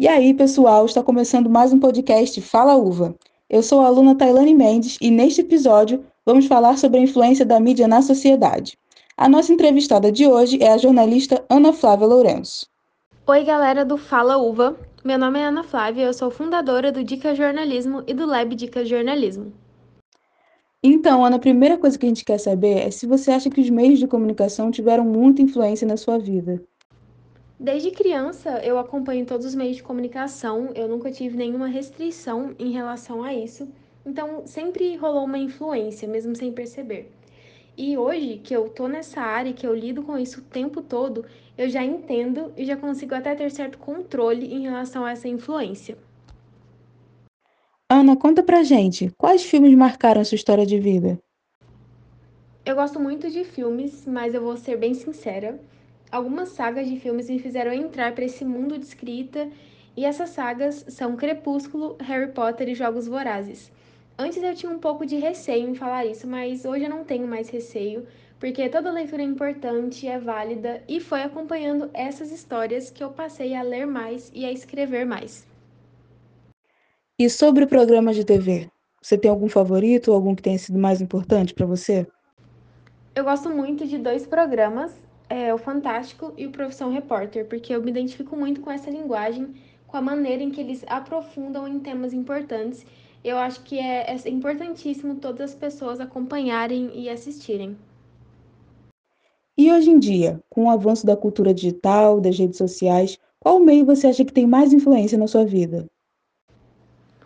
E aí, pessoal, está começando mais um podcast Fala Uva. Eu sou a aluna Tailane Mendes e neste episódio vamos falar sobre a influência da mídia na sociedade. A nossa entrevistada de hoje é a jornalista Ana Flávia Lourenço. Oi, galera do Fala Uva. Meu nome é Ana Flávia, eu sou fundadora do Dica Jornalismo e do Lab Dica Jornalismo. Então, Ana, a primeira coisa que a gente quer saber é se você acha que os meios de comunicação tiveram muita influência na sua vida. Desde criança, eu acompanho todos os meios de comunicação, eu nunca tive nenhuma restrição em relação a isso, então sempre rolou uma influência, mesmo sem perceber. E hoje, que eu tô nessa área, que eu lido com isso o tempo todo, eu já entendo e já consigo até ter certo controle em relação a essa influência. Ana, conta pra gente, quais filmes marcaram sua história de vida? Eu gosto muito de filmes, mas eu vou ser bem sincera algumas sagas de filmes me fizeram entrar para esse mundo de escrita, e essas sagas são Crepúsculo, Harry Potter e Jogos Vorazes. Antes eu tinha um pouco de receio em falar isso, mas hoje eu não tenho mais receio, porque toda leitura é importante, é válida e foi acompanhando essas histórias que eu passei a ler mais e a escrever mais. E sobre programas de TV? Você tem algum favorito ou algum que tenha sido mais importante para você? Eu gosto muito de dois programas, é, o Fantástico e o Profissão Repórter, porque eu me identifico muito com essa linguagem, com a maneira em que eles aprofundam em temas importantes. Eu acho que é, é importantíssimo todas as pessoas acompanharem e assistirem. E hoje em dia, com o avanço da cultura digital, das redes sociais, qual meio você acha que tem mais influência na sua vida?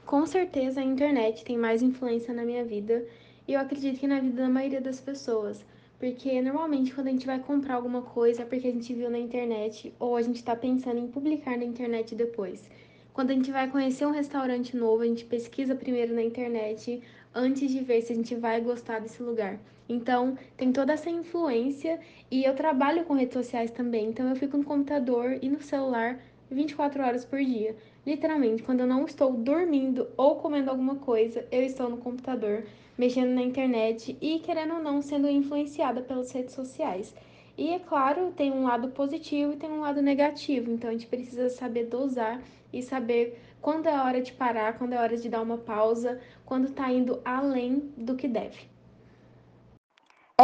Com certeza a internet tem mais influência na minha vida e eu acredito que na vida da maioria das pessoas. Porque normalmente quando a gente vai comprar alguma coisa é porque a gente viu na internet ou a gente está pensando em publicar na internet depois. Quando a gente vai conhecer um restaurante novo, a gente pesquisa primeiro na internet antes de ver se a gente vai gostar desse lugar. Então, tem toda essa influência e eu trabalho com redes sociais também, então eu fico no computador e no celular 24 horas por dia. Literalmente, quando eu não estou dormindo ou comendo alguma coisa, eu estou no computador mexendo na internet e, querendo ou não, sendo influenciada pelas redes sociais. E é claro, tem um lado positivo e tem um lado negativo, então a gente precisa saber dosar e saber quando é hora de parar, quando é hora de dar uma pausa, quando está indo além do que deve.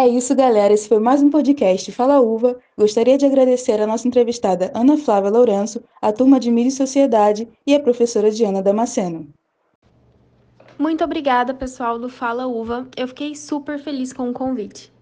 É isso, galera. Esse foi mais um podcast Fala Uva. Gostaria de agradecer a nossa entrevistada Ana Flávia Lourenço, a turma de Mídia e Sociedade e a professora Diana Damasceno. Muito obrigada, pessoal do Fala Uva. Eu fiquei super feliz com o convite.